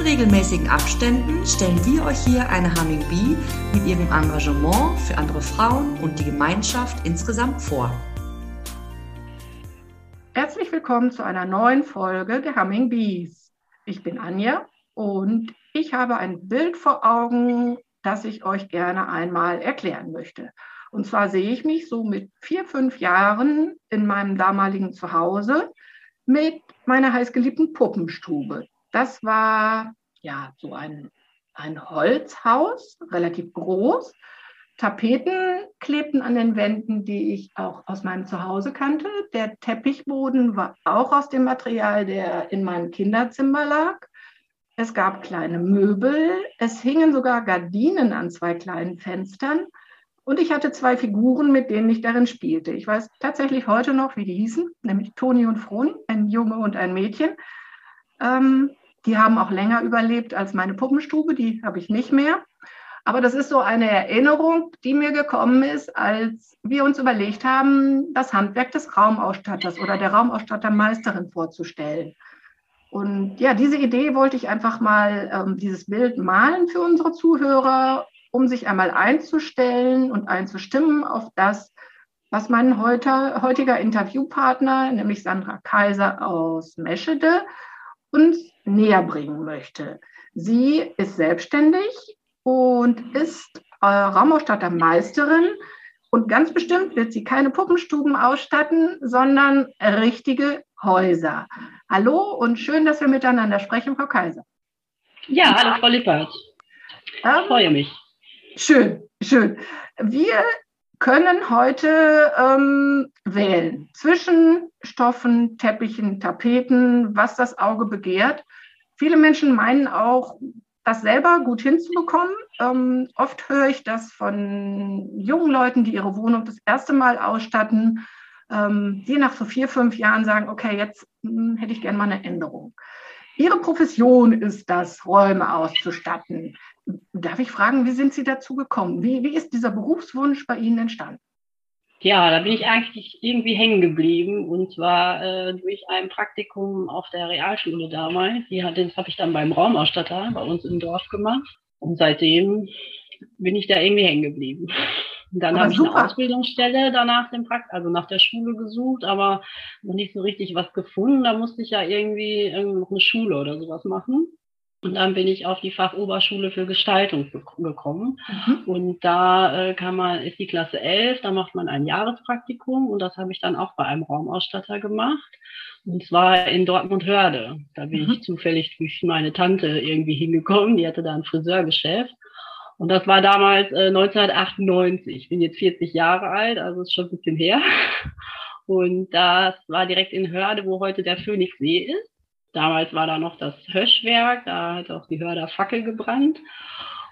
In regelmäßigen Abständen stellen wir euch hier eine Humming Bee mit ihrem Engagement für andere Frauen und die Gemeinschaft insgesamt vor. Herzlich willkommen zu einer neuen Folge der Humming Bees. Ich bin Anja und ich habe ein Bild vor Augen, das ich euch gerne einmal erklären möchte. Und zwar sehe ich mich so mit vier, fünf Jahren in meinem damaligen Zuhause mit meiner heißgeliebten Puppenstube. Das war ja so ein, ein Holzhaus, relativ groß. Tapeten klebten an den Wänden, die ich auch aus meinem Zuhause kannte. Der Teppichboden war auch aus dem Material, der in meinem Kinderzimmer lag. Es gab kleine Möbel. Es hingen sogar Gardinen an zwei kleinen Fenstern. Und ich hatte zwei Figuren, mit denen ich darin spielte. Ich weiß tatsächlich heute noch, wie die hießen, nämlich Toni und Froni, ein Junge und ein Mädchen. Ähm, die haben auch länger überlebt als meine Puppenstube, die habe ich nicht mehr. Aber das ist so eine Erinnerung, die mir gekommen ist, als wir uns überlegt haben, das Handwerk des Raumausstatters oder der Raumausstattermeisterin vorzustellen. Und ja, diese Idee wollte ich einfach mal, ähm, dieses Bild malen für unsere Zuhörer, um sich einmal einzustellen und einzustimmen auf das, was mein heute, heutiger Interviewpartner, nämlich Sandra Kaiser aus Meschede, uns näher bringen möchte. Sie ist selbstständig und ist äh, Raumausstattermeisterin und ganz bestimmt wird sie keine Puppenstuben ausstatten, sondern richtige Häuser. Hallo und schön, dass wir miteinander sprechen, Frau Kaiser. Ja, hallo Frau Lippert. Ich ähm, freue mich. Schön, schön. Wir können heute ähm, wählen zwischen Stoffen, Teppichen, Tapeten, was das Auge begehrt. Viele Menschen meinen auch, das selber gut hinzubekommen. Ähm, oft höre ich das von jungen Leuten, die ihre Wohnung das erste Mal ausstatten, ähm, die nach so vier, fünf Jahren sagen, okay, jetzt hm, hätte ich gerne mal eine Änderung. Ihre Profession ist das, Räume auszustatten. Darf ich fragen, wie sind Sie dazu gekommen? Wie, wie ist dieser Berufswunsch bei Ihnen entstanden? Ja, da bin ich eigentlich irgendwie hängen geblieben und zwar äh, durch ein Praktikum auf der Realschule damals. Die hat, das habe ich dann beim Raumausstatter bei uns im Dorf gemacht und seitdem bin ich da irgendwie hängen geblieben. Und dann habe ich eine Ausbildungsstelle danach dem Prakt also nach der Schule gesucht, aber noch nicht so richtig was gefunden. Da musste ich ja irgendwie, irgendwie noch eine Schule oder sowas machen. Und dann bin ich auf die Fachoberschule für Gestaltung gekommen. Mhm. Und da äh, kann man, ist die Klasse 11, da macht man ein Jahrespraktikum und das habe ich dann auch bei einem Raumausstatter gemacht. Und zwar in Dortmund-Hörde. Da bin mhm. ich zufällig durch meine Tante irgendwie hingekommen, die hatte da ein Friseurgeschäft. Und das war damals äh, 1998. Ich bin jetzt 40 Jahre alt, also ist schon ein bisschen her. Und das war direkt in Hörde, wo heute der Phoenixsee ist. Damals war da noch das Höschwerk, da hat auch die Hörder Fackel gebrannt.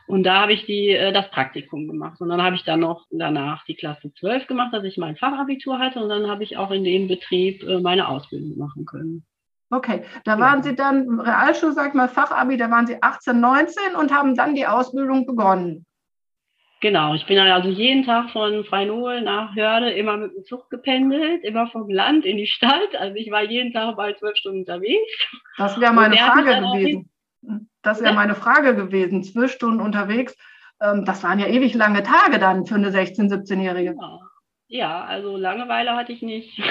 Und da habe ich die, äh, das Praktikum gemacht. Und dann habe ich dann noch danach die Klasse 12 gemacht, dass ich mein Fachabitur hatte. Und dann habe ich auch in dem Betrieb äh, meine Ausbildung machen können. Okay, da waren Sie dann Realschule, sag ich mal, Fachabi, da waren Sie 18, 19 und haben dann die Ausbildung begonnen. Genau, ich bin dann also jeden Tag von Freinol nach Hörde immer mit dem Zug gependelt, immer vom Land in die Stadt. Also ich war jeden Tag bei zwölf Stunden unterwegs. Das wäre meine Frage gewesen. Das wäre meine Frage gewesen. Zwölf Stunden unterwegs. Ähm, das waren ja ewig lange Tage dann für eine 16-, 17-Jährige. Ja. ja, also Langeweile hatte ich nicht.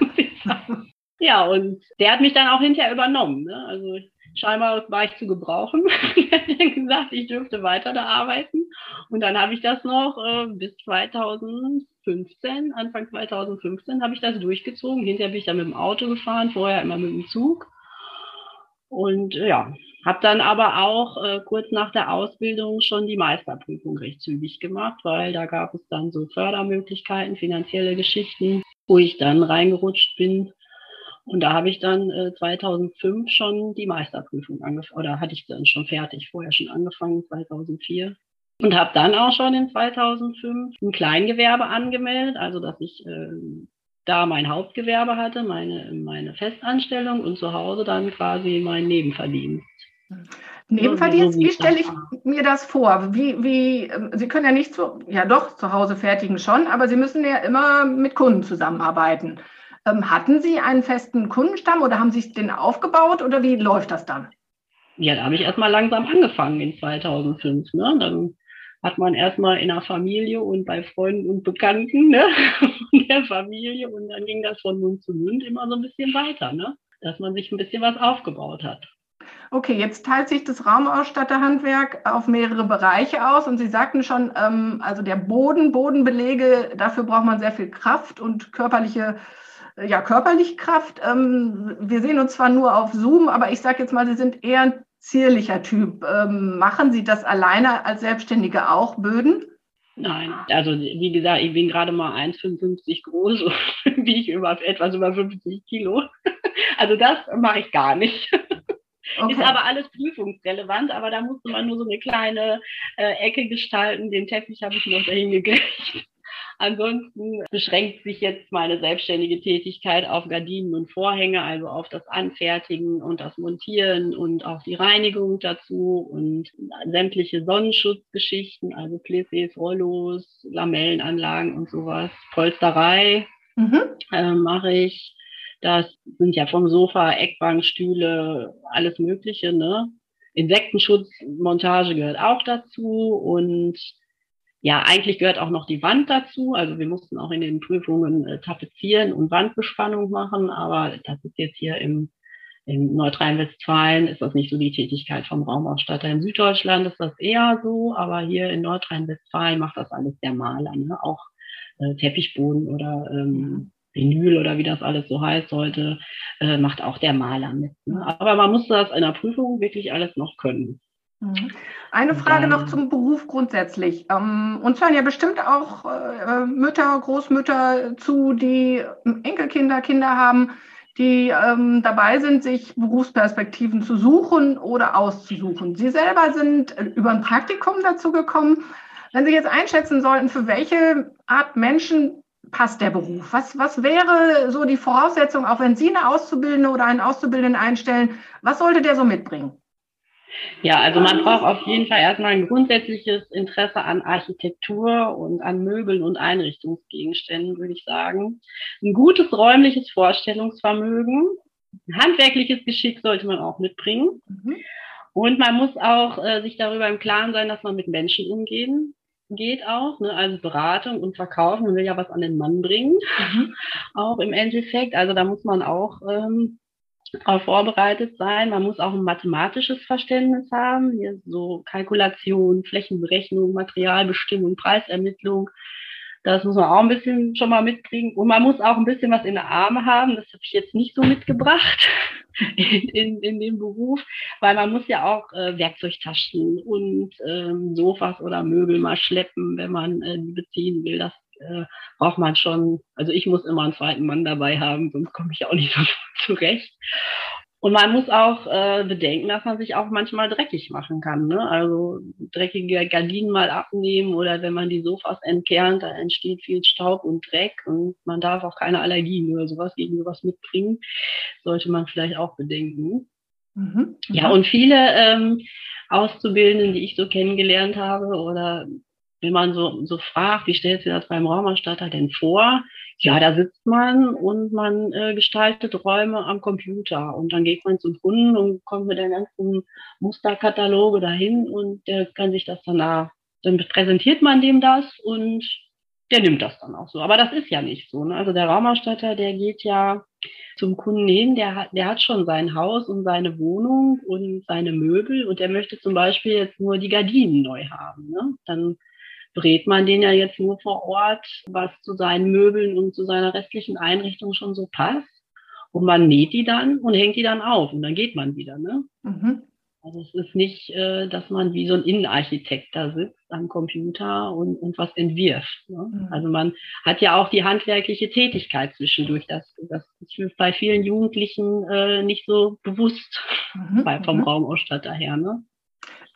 ja, und der hat mich dann auch hinterher übernommen. Ne? Also scheinbar war ich zu gebrauchen. er hat gesagt, ich dürfte weiter da arbeiten. Und dann habe ich das noch äh, bis 2015, Anfang 2015 habe ich das durchgezogen. Hinterher bin ich dann mit dem Auto gefahren, vorher immer mit dem Zug. Und äh, ja, habe dann aber auch äh, kurz nach der Ausbildung schon die Meisterprüfung recht zügig gemacht, weil da gab es dann so Fördermöglichkeiten, finanzielle Geschichten, wo ich dann reingerutscht bin und da habe ich dann äh, 2005 schon die Meisterprüfung angefangen, oder hatte ich dann schon fertig, vorher schon angefangen, 2004. Und habe dann auch schon in 2005 ein Kleingewerbe angemeldet, also dass ich äh, da mein Hauptgewerbe hatte, meine, meine Festanstellung und zu Hause dann quasi mein Nebenverdienst. Nebenverdienst, wie stelle ich mir das vor? Wie, wie, ähm, Sie können ja nicht zu, ja doch, zu Hause fertigen schon, aber Sie müssen ja immer mit Kunden zusammenarbeiten. Ähm, hatten Sie einen festen Kundenstamm oder haben Sie den aufgebaut oder wie läuft das dann? Ja, da habe ich erstmal langsam angefangen in 2005. Ne? Dann hat man erstmal in der Familie und bei Freunden und Bekannten ne? in der Familie und dann ging das von Mund zu Mund immer so ein bisschen weiter, ne? dass man sich ein bisschen was aufgebaut hat. Okay, jetzt teilt sich das Raumausstatterhandwerk auf mehrere Bereiche aus und Sie sagten schon, ähm, also der Boden, Bodenbelege, dafür braucht man sehr viel Kraft und körperliche, äh, ja, körperliche Kraft. Ähm, wir sehen uns zwar nur auf Zoom, aber ich sage jetzt mal, Sie sind eher ein zierlicher Typ. Ähm, machen Sie das alleine als Selbstständige auch, Böden? Nein, also wie gesagt, ich bin gerade mal 1,55 groß, wie ich über etwas über 50 Kilo. Also das mache ich gar nicht. Okay. Ist aber alles prüfungsrelevant, aber da musste man nur so eine kleine äh, Ecke gestalten. Den Teppich habe ich noch dahin gekriegt. Ansonsten beschränkt sich jetzt meine selbstständige Tätigkeit auf Gardinen und Vorhänge, also auf das Anfertigen und das Montieren und auch die Reinigung dazu und sämtliche Sonnenschutzgeschichten, also Plissés, Rollos, Lamellenanlagen und sowas. Polsterei mhm. äh, mache ich. Das sind ja vom Sofa, Eckbank, Stühle, alles Mögliche. Ne? Insektenschutzmontage gehört auch dazu und ja, eigentlich gehört auch noch die Wand dazu. Also wir mussten auch in den Prüfungen äh, tapezieren und Wandbespannung machen, aber das ist jetzt hier im, in Nordrhein-Westfalen ist das nicht so die Tätigkeit vom Raumausstatter. In Süddeutschland ist das eher so, aber hier in Nordrhein-Westfalen macht das alles der Maler, ne? auch äh, Teppichboden oder ähm, Vinyl oder wie das alles so heißt heute, äh, macht auch der Maler mit. Ne? Aber man muss das in der Prüfung wirklich alles noch können. Mhm. Eine Frage noch zum Beruf grundsätzlich. Ähm, uns hören ja bestimmt auch äh, Mütter, Großmütter zu, die Enkelkinder, Kinder haben, die ähm, dabei sind, sich Berufsperspektiven zu suchen oder auszusuchen. Sie selber sind äh, über ein Praktikum dazu gekommen. Wenn Sie jetzt einschätzen sollten, für welche Art Menschen passt der Beruf? Was, was wäre so die Voraussetzung, auch wenn Sie eine Auszubildende oder einen Auszubildenden einstellen, was sollte der so mitbringen? Ja, also man braucht auf jeden Fall erstmal ein grundsätzliches Interesse an Architektur und an Möbeln und Einrichtungsgegenständen, würde ich sagen. Ein gutes räumliches Vorstellungsvermögen, ein handwerkliches Geschick sollte man auch mitbringen. Mhm. Und man muss auch äh, sich darüber im Klaren sein, dass man mit Menschen umgehen geht auch, ne? also Beratung und Verkaufen. Man will ja was an den Mann bringen, mhm. auch im Endeffekt. Also da muss man auch ähm, vorbereitet sein. Man muss auch ein mathematisches Verständnis haben, hier so Kalkulation, Flächenberechnung, Materialbestimmung, Preisermittlung. Das muss man auch ein bisschen schon mal mitbringen. Und man muss auch ein bisschen was in der Arme haben. Das habe ich jetzt nicht so mitgebracht in, in, in dem Beruf, weil man muss ja auch äh, Werkzeugtaschen und ähm, Sofas oder Möbel mal schleppen, wenn man äh, beziehen will. Das äh, braucht man schon, also ich muss immer einen zweiten Mann dabei haben, sonst komme ich auch nicht so zurecht. Und man muss auch äh, bedenken, dass man sich auch manchmal dreckig machen kann. Ne? Also dreckige Gardinen mal abnehmen oder wenn man die Sofas entkernt, da entsteht viel Staub und Dreck und man darf auch keine Allergien oder sowas gegen sowas mitbringen. Sollte man vielleicht auch bedenken. Mhm. Ja, und viele ähm, Auszubildenden, die ich so kennengelernt habe oder wenn man so, so fragt, wie stellt sich das beim Raumerstatter denn vor? Ja, da sitzt man und man äh, gestaltet Räume am Computer und dann geht man zum Kunden und kommt mit der ganzen Musterkataloge dahin und der kann sich das dann da, dann präsentiert man dem das und der nimmt das dann auch so. Aber das ist ja nicht so. Ne? Also der Raumausstatter, der geht ja zum Kunden hin, der hat, der hat schon sein Haus und seine Wohnung und seine Möbel und der möchte zum Beispiel jetzt nur die Gardinen neu haben. Ne? Dann berät man den ja jetzt nur vor Ort, was zu seinen Möbeln und zu seiner restlichen Einrichtung schon so passt. Und man näht die dann und hängt die dann auf und dann geht man wieder. Ne? Mhm. Also es ist nicht, äh, dass man wie so ein Innenarchitekt da sitzt am Computer und, und was entwirft. Ne? Mhm. Also man hat ja auch die handwerkliche Tätigkeit zwischendurch. Das, das ist bei vielen Jugendlichen äh, nicht so bewusst mhm. bei, vom mhm. Raumausstatter her. Ne?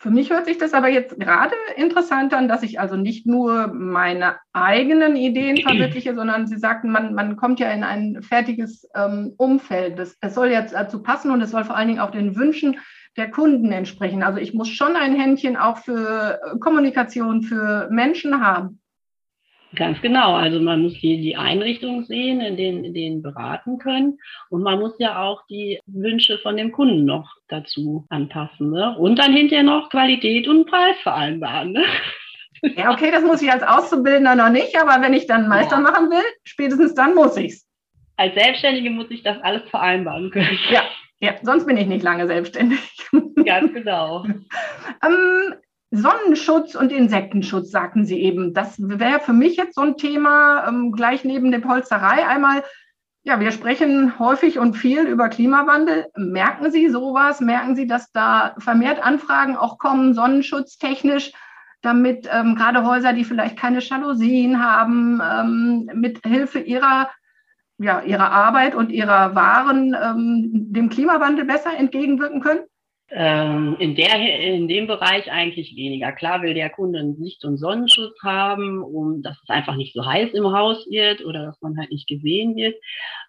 Für mich hört sich das aber jetzt gerade interessant an, dass ich also nicht nur meine eigenen Ideen verwirkliche, sondern Sie sagten, man, man kommt ja in ein fertiges ähm, Umfeld. Das, es soll jetzt dazu passen und es soll vor allen Dingen auch den Wünschen der Kunden entsprechen. Also ich muss schon ein Händchen auch für Kommunikation, für Menschen haben. Ganz genau. Also man muss die, die Einrichtung sehen, in denen, in denen beraten können. Und man muss ja auch die Wünsche von dem Kunden noch dazu anpassen. Ne? Und dann hinterher noch Qualität und Preis vereinbaren. Ne? Ja, okay, das muss ich als Auszubildender noch nicht, aber wenn ich dann Meister ja. machen will, spätestens dann muss ich es. Als Selbstständige muss ich das alles vereinbaren können. Ja, ja, sonst bin ich nicht lange selbstständig. Ganz genau. ähm, Sonnenschutz und Insektenschutz, sagten Sie eben. Das wäre für mich jetzt so ein Thema ähm, gleich neben der Polsterei. Einmal, ja, wir sprechen häufig und viel über Klimawandel. Merken Sie sowas? Merken Sie, dass da vermehrt Anfragen auch kommen, sonnenschutztechnisch, damit ähm, gerade Häuser, die vielleicht keine Jalousien haben, ähm, mit Hilfe ihrer ja, ihrer Arbeit und ihrer Waren ähm, dem Klimawandel besser entgegenwirken können? Ähm, in, der, in dem Bereich eigentlich weniger. Klar will der Kunde einen Licht- und Sonnenschutz haben, um dass es einfach nicht so heiß im Haus wird oder dass man halt nicht gesehen wird.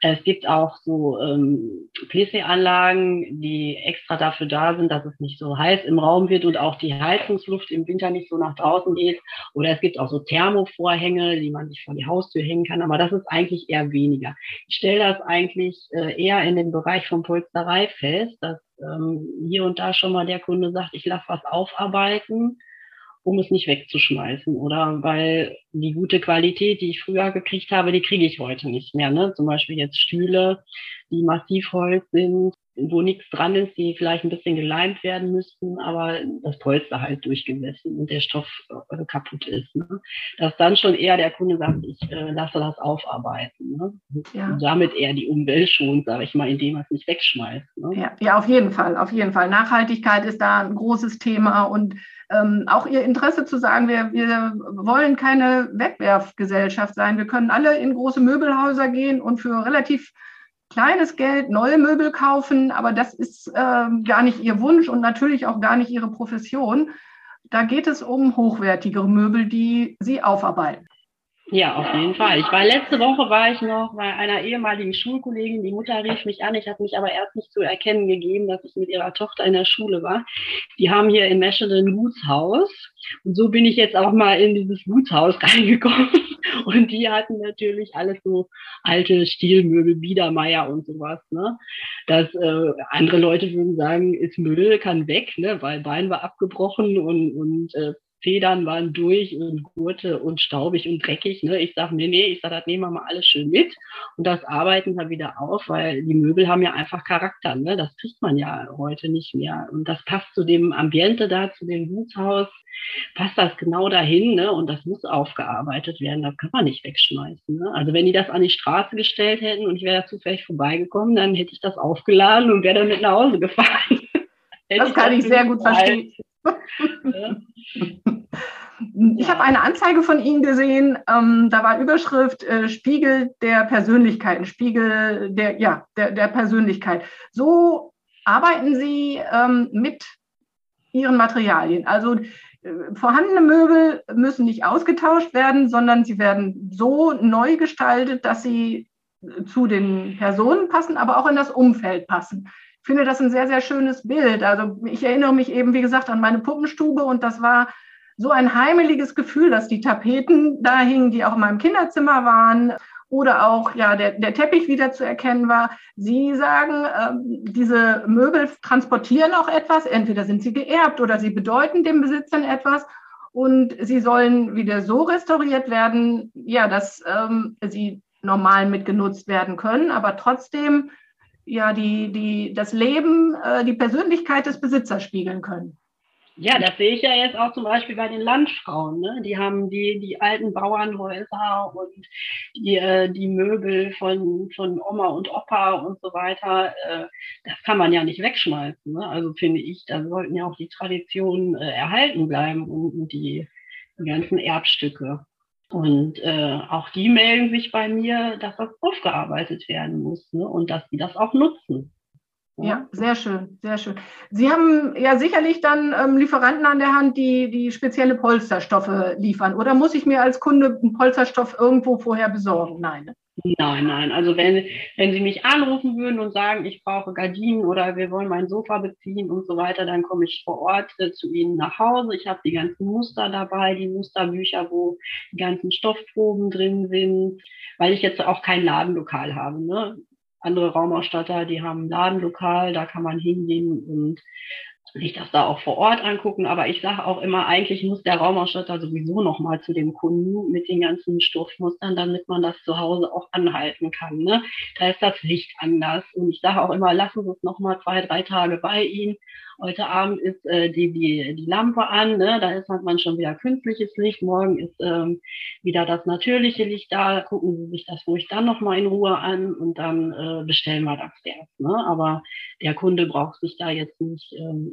Es gibt auch so ähm, PC-Anlagen, die extra dafür da sind, dass es nicht so heiß im Raum wird und auch die Heizungsluft im Winter nicht so nach draußen geht. Oder es gibt auch so Thermovorhänge, die man sich vor die Haustür hängen kann. Aber das ist eigentlich eher weniger. Ich stelle das eigentlich äh, eher in den Bereich von Polsterei fest, dass ähm, hier und da schon mal der Kunde sagt, ich lasse was aufarbeiten, um es nicht wegzuschmeißen. Oder weil die gute Qualität, die ich früher gekriegt habe, die kriege ich heute nicht mehr. Ne? Zum Beispiel jetzt Stühle, die Massivholz sind, wo nichts dran ist, die vielleicht ein bisschen geleimt werden müssten, aber das Polster halt durchgemessen und der Stoff äh, kaputt ist. Ne? Dass dann schon eher der Kunde sagt, ich äh, lasse das aufarbeiten. Ne? Ja. Und damit eher die Umwelt schont, sage ich mal, indem man es nicht wegschmeißt. Ne? Ja, ja, auf jeden Fall, auf jeden Fall. Nachhaltigkeit ist da ein großes Thema und ähm, auch Ihr Interesse zu sagen, wir, wir wollen keine Wegwerfgesellschaft sein. Wir können alle in große Möbelhäuser gehen und für relativ kleines Geld neue Möbel kaufen, aber das ist äh, gar nicht ihr Wunsch und natürlich auch gar nicht ihre Profession. Da geht es um hochwertigere Möbel, die sie aufarbeiten. Ja, auf jeden Fall. Ich war letzte Woche war ich noch bei einer ehemaligen Schulkollegin. Die Mutter rief mich an. Ich hatte mich aber erst nicht zu erkennen gegeben, dass ich mit ihrer Tochter in der Schule war. Die haben hier in Meschede ein Gutshaus. Und so bin ich jetzt auch mal in dieses Gutshaus reingekommen. Und die hatten natürlich alles so alte Stilmöbel, Biedermeier und sowas. Ne? Das äh, andere Leute würden sagen, ist Müll, kann weg, ne? weil Bein war abgebrochen und, und äh, Federn waren durch und Gurte und staubig und dreckig. Ne? Ich sage, nee, nee, ich sage, das nehmen wir mal alles schön mit und das arbeiten wir wieder auf, weil die Möbel haben ja einfach Charakter. Ne? Das kriegt man ja heute nicht mehr. Und das passt zu dem Ambiente da, zu dem Gutshaus, passt das genau dahin ne? und das muss aufgearbeitet werden. Das kann man nicht wegschmeißen. Ne? Also wenn die das an die Straße gestellt hätten und ich wäre zufällig vorbeigekommen, dann hätte ich das aufgeladen und wäre dann mit nach Hause gefahren. das kann ich sehr gut verstehen. Ich habe eine Anzeige von Ihnen gesehen, ähm, da war Überschrift äh, Spiegel der Persönlichkeiten, Spiegel der, ja, der, der Persönlichkeit. So arbeiten Sie ähm, mit Ihren Materialien. Also äh, vorhandene Möbel müssen nicht ausgetauscht werden, sondern sie werden so neu gestaltet, dass sie zu den Personen passen, aber auch in das Umfeld passen finde das ein sehr, sehr schönes Bild. Also ich erinnere mich eben, wie gesagt, an meine Puppenstube und das war so ein heimeliges Gefühl, dass die Tapeten da hingen, die auch in meinem Kinderzimmer waren oder auch ja der, der Teppich wieder zu erkennen war. Sie sagen, äh, diese Möbel transportieren auch etwas. Entweder sind sie geerbt oder sie bedeuten dem Besitzern etwas. Und sie sollen wieder so restauriert werden, ja, dass ähm, sie normal mitgenutzt werden können, aber trotzdem ja die, die, das Leben, äh, die Persönlichkeit des Besitzers spiegeln können. Ja, das sehe ich ja jetzt auch zum Beispiel bei den Landfrauen. Ne? Die haben die, die alten Bauernhäuser und die, äh, die Möbel von, von Oma und Opa und so weiter. Äh, das kann man ja nicht wegschmeißen. Ne? Also finde ich, da sollten ja auch die Traditionen äh, erhalten bleiben und, und die, die ganzen Erbstücke. Und äh, auch die melden sich bei mir, dass das aufgearbeitet werden muss ne? und dass die das auch nutzen. Ja, sehr schön, sehr schön. Sie haben ja sicherlich dann ähm, Lieferanten an der Hand, die, die spezielle Polsterstoffe liefern. Oder muss ich mir als Kunde einen Polsterstoff irgendwo vorher besorgen? Nein. Ne? Nein, nein. Also wenn, wenn Sie mich anrufen würden und sagen, ich brauche Gardinen oder wir wollen mein Sofa beziehen und so weiter, dann komme ich vor Ort äh, zu Ihnen nach Hause. Ich habe die ganzen Muster dabei, die Musterbücher, wo die ganzen Stoffproben drin sind, weil ich jetzt auch kein Ladenlokal habe. Ne? Andere Raumausstatter, die haben ein Ladenlokal, da kann man hingehen und sich das da auch vor Ort angucken. Aber ich sage auch immer, eigentlich muss der Raumausstatter sowieso nochmal zu dem Kunden mit den ganzen Stoffmustern, damit man das zu Hause auch anhalten kann. Ne? Da ist das Licht anders. Und ich sage auch immer, lassen Sie es nochmal zwei, drei Tage bei Ihnen Heute Abend ist äh, die, die, die Lampe an, ne? da ist, hat man schon wieder künstliches Licht. Morgen ist ähm, wieder das natürliche Licht da. Gucken Sie sich das ruhig dann nochmal in Ruhe an und dann äh, bestellen wir das erst. Ne? Aber der Kunde braucht sich da jetzt nicht ähm,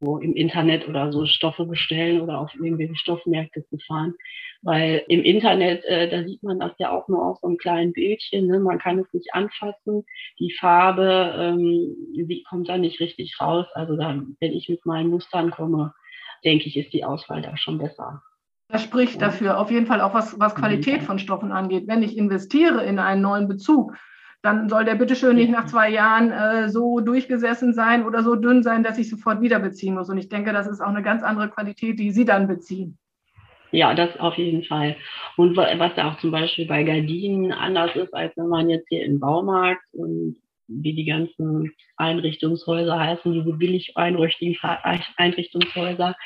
irgendwo im Internet oder so Stoffe bestellen oder auf irgendwelche Stoffmärkte zu fahren. Weil im Internet, äh, da sieht man das ja auch nur auf so einem kleinen Bildchen. Ne? Man kann es nicht anfassen. Die Farbe, ähm, die kommt da nicht richtig raus. Also dann, wenn ich mit meinen Mustern komme, denke ich, ist die Auswahl da schon besser. Das spricht dafür, auf jeden Fall auch was, was Qualität von Stoffen angeht. Wenn ich investiere in einen neuen Bezug, dann soll der bitteschön nicht nach zwei Jahren äh, so durchgesessen sein oder so dünn sein, dass ich sofort wieder beziehen muss. Und ich denke, das ist auch eine ganz andere Qualität, die Sie dann beziehen. Ja, das auf jeden Fall. Und was da auch zum Beispiel bei Gardinen anders ist, als wenn man jetzt hier im Baumarkt und wie die ganzen Einrichtungshäuser heißen, diese billig Einrichtungshäuser,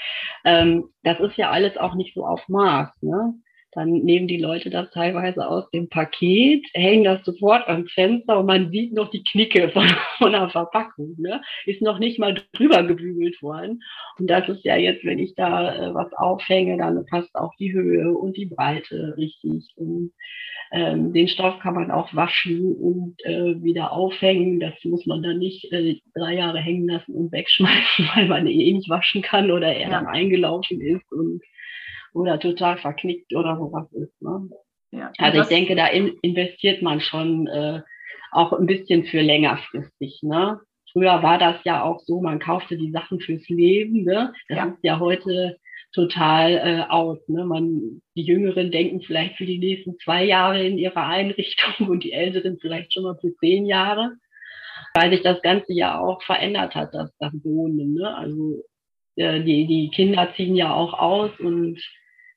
ähm, das ist ja alles auch nicht so auf Maß. Ne? Dann nehmen die Leute das teilweise aus dem Paket, hängen das sofort ans Fenster und man sieht noch die Knicke von, von der Verpackung. Ne? Ist noch nicht mal drüber gebügelt worden. Und das ist ja jetzt, wenn ich da äh, was aufhänge, dann passt auch die Höhe und die Breite richtig. Und ähm, den Stoff kann man auch waschen und äh, wieder aufhängen. Das muss man dann nicht äh, drei Jahre hängen lassen und wegschmeißen, weil man eh nicht waschen kann oder er dann eingelaufen ist und oder total verknickt oder sowas ist. Ne? Ja, also ich denke, da in, investiert man schon äh, auch ein bisschen für längerfristig. Ne? Früher war das ja auch so, man kaufte die Sachen fürs Leben. Ne? Das ja. ist ja heute total äh, out. Ne? Man, die Jüngeren denken vielleicht für die nächsten zwei Jahre in ihrer Einrichtung und die Älteren vielleicht schon mal für zehn Jahre, weil sich das Ganze ja auch verändert hat, das, das Wohnen. Ne? Also äh, die, die Kinder ziehen ja auch aus und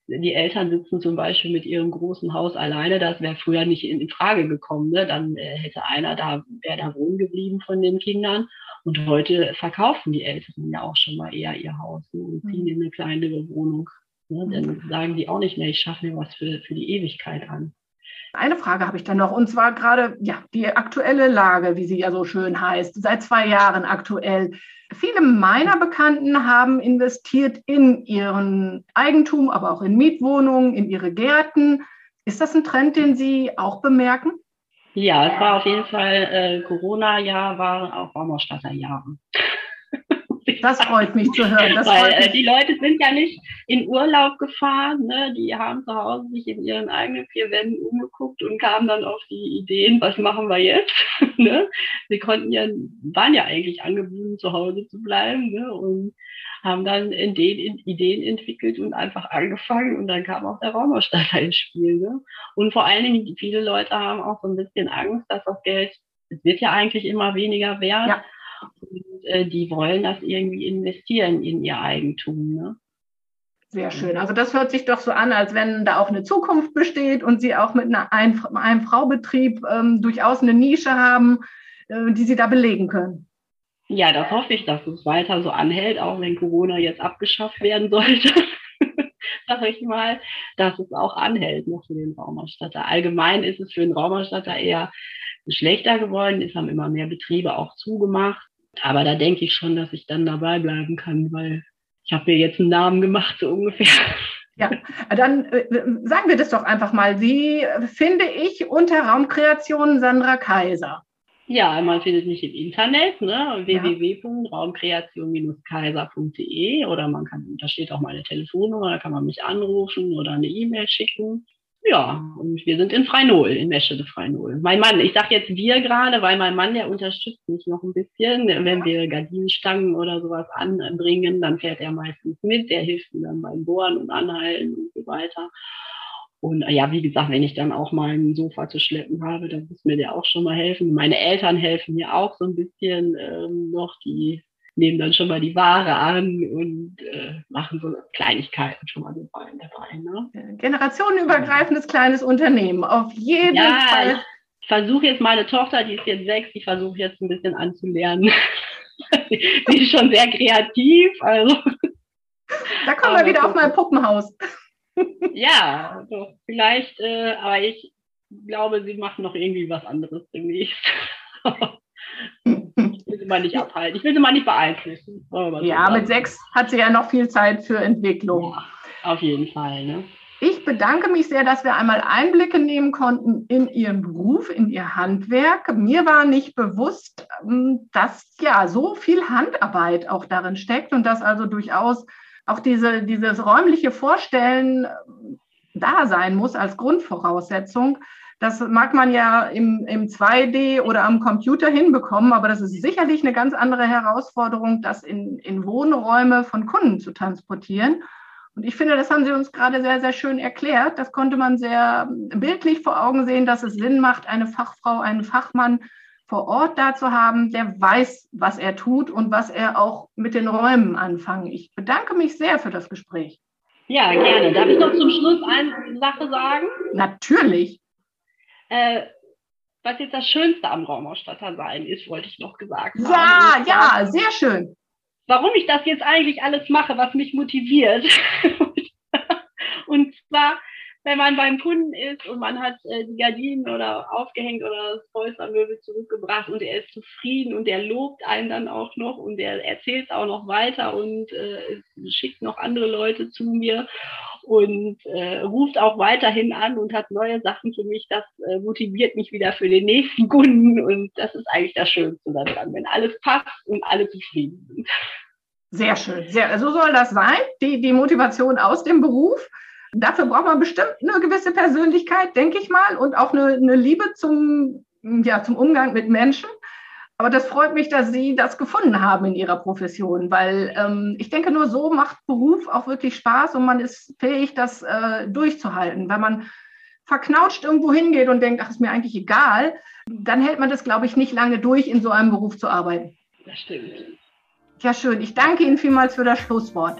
die Eltern sitzen zum Beispiel mit ihrem großen Haus alleine, das wäre früher nicht in, Frage gekommen. Ne? Dann äh, hätte einer da, wäre da wohnen geblieben von den Kindern. Und heute verkaufen die Älteren ja auch schon mal eher ihr Haus ne? und ziehen in eine kleinere Wohnung. Ne? Dann sagen die auch nicht mehr, ich schaffe mir was für, für die Ewigkeit an. Eine Frage habe ich dann noch, und zwar gerade ja, die aktuelle Lage, wie sie ja so schön heißt, seit zwei Jahren aktuell. Viele meiner Bekannten haben investiert in ihren Eigentum, aber auch in Mietwohnungen, in ihre Gärten. Ist das ein Trend, den Sie auch bemerken? Ja, es war auf jeden Fall, äh, Corona-Jahr war auch Raumausstatterjahre. Das freut mich zu hören. Weil äh, die Leute sind ja nicht in Urlaub gefahren, ne? die haben zu Hause sich in ihren eigenen vier Wänden umgeguckt und kamen dann auf die Ideen, was machen wir jetzt? ne? Sie konnten ja, waren ja eigentlich angebunden, zu Hause zu bleiben ne? und haben dann Ideen, Ideen entwickelt und einfach angefangen und dann kam auch der Raumausstatter ins Spiel. Ne? Und vor allen Dingen, viele Leute haben auch so ein bisschen Angst, dass das Geld, es wird ja eigentlich immer weniger wert. Ja. Und äh, die wollen das irgendwie investieren in ihr Eigentum. Ne? Sehr schön. Also das hört sich doch so an, als wenn da auch eine Zukunft besteht und Sie auch mit einer, ein, einem Fraubetrieb ähm, durchaus eine Nische haben, äh, die Sie da belegen können. Ja, das hoffe ich, dass es weiter so anhält, auch wenn Corona jetzt abgeschafft werden sollte. sag ich mal, dass es auch anhält noch für den Raumausstatter. Allgemein ist es für den Raumausstatter eher schlechter geworden. Es haben immer mehr Betriebe auch zugemacht. Aber da denke ich schon, dass ich dann dabei bleiben kann, weil ich habe mir jetzt einen Namen gemacht, so ungefähr. Ja, dann äh, sagen wir das doch einfach mal. Sie finde ich unter Raumkreation Sandra Kaiser. Ja, man findet mich im Internet, ne, www.raumkreation-kaiser.de oder man kann, da steht auch meine Telefonnummer, da kann man mich anrufen oder eine E-Mail schicken. Ja, und wir sind in Freinol, in Meschede Freinol. Mein Mann, ich sage jetzt wir gerade, weil mein Mann, der unterstützt mich noch ein bisschen. Wenn wir Gardinenstangen oder sowas anbringen, dann fährt er meistens mit. Der hilft mir dann beim Bohren und Anhalten und so weiter. Und ja, wie gesagt, wenn ich dann auch mal ein Sofa zu schleppen habe, dann muss mir der auch schon mal helfen. Meine Eltern helfen mir auch so ein bisschen ähm, noch. Die nehmen dann schon mal die Ware an und äh, machen so Kleinigkeiten schon mal dabei. dabei ne? Generationenübergreifendes kleines Unternehmen, auf jeden ja, Fall. Ich versuche jetzt meine Tochter, die ist jetzt sechs, die versuche jetzt ein bisschen anzulernen. sie ist schon sehr kreativ. Also. Da kommen wir wieder auf mein Puppenhaus. ja, also vielleicht, äh, aber ich glaube, sie machen noch irgendwie was anderes demnächst. sie mal nicht abhalten. Ich will sie mal nicht beeinflussen. Ja, mit sechs hat sie ja noch viel Zeit für Entwicklung. Ja, auf jeden Fall. Ne? Ich bedanke mich sehr, dass wir einmal Einblicke nehmen konnten in Ihren Beruf, in Ihr Handwerk. Mir war nicht bewusst, ähm, dass ja so viel Handarbeit auch darin steckt und dass also durchaus auch diese, dieses räumliche Vorstellen ähm, da sein muss als Grundvoraussetzung. Das mag man ja im, im 2D oder am Computer hinbekommen, aber das ist sicherlich eine ganz andere Herausforderung, das in, in Wohnräume von Kunden zu transportieren. Und ich finde, das haben Sie uns gerade sehr, sehr schön erklärt. Das konnte man sehr bildlich vor Augen sehen, dass es Sinn macht, eine Fachfrau, einen Fachmann vor Ort da zu haben, der weiß, was er tut und was er auch mit den Räumen anfangen. Ich bedanke mich sehr für das Gespräch. Ja, gerne. Darf ich noch zum Schluss eine Sache sagen? Natürlich. Äh, was jetzt das Schönste am Raumausstatter sein ist, wollte ich noch gesagt ja, haben. Ja, ja, sehr schön. Warum ich das jetzt eigentlich alles mache, was mich motiviert. und zwar, wenn man beim Kunden ist und man hat äh, die Gardinen oder aufgehängt oder das Polstermöbel zurückgebracht und er ist zufrieden und er lobt einen dann auch noch und er erzählt auch noch weiter und äh, schickt noch andere Leute zu mir und äh, ruft auch weiterhin an und hat neue Sachen für mich. Das äh, motiviert mich wieder für den nächsten Kunden und das ist eigentlich das Schönste daran, wenn alles passt und alle zufrieden sind. Sehr schön. Sehr, so soll das sein, die, die Motivation aus dem Beruf. Dafür braucht man bestimmt eine gewisse Persönlichkeit, denke ich mal, und auch eine, eine Liebe zum, ja, zum Umgang mit Menschen. Aber das freut mich, dass Sie das gefunden haben in Ihrer Profession, weil ähm, ich denke, nur so macht Beruf auch wirklich Spaß und man ist fähig, das äh, durchzuhalten. Wenn man verknautscht irgendwo hingeht und denkt, ach, ist mir eigentlich egal, dann hält man das, glaube ich, nicht lange durch, in so einem Beruf zu arbeiten. Das stimmt. Ja, schön. Ich danke Ihnen vielmals für das Schlusswort.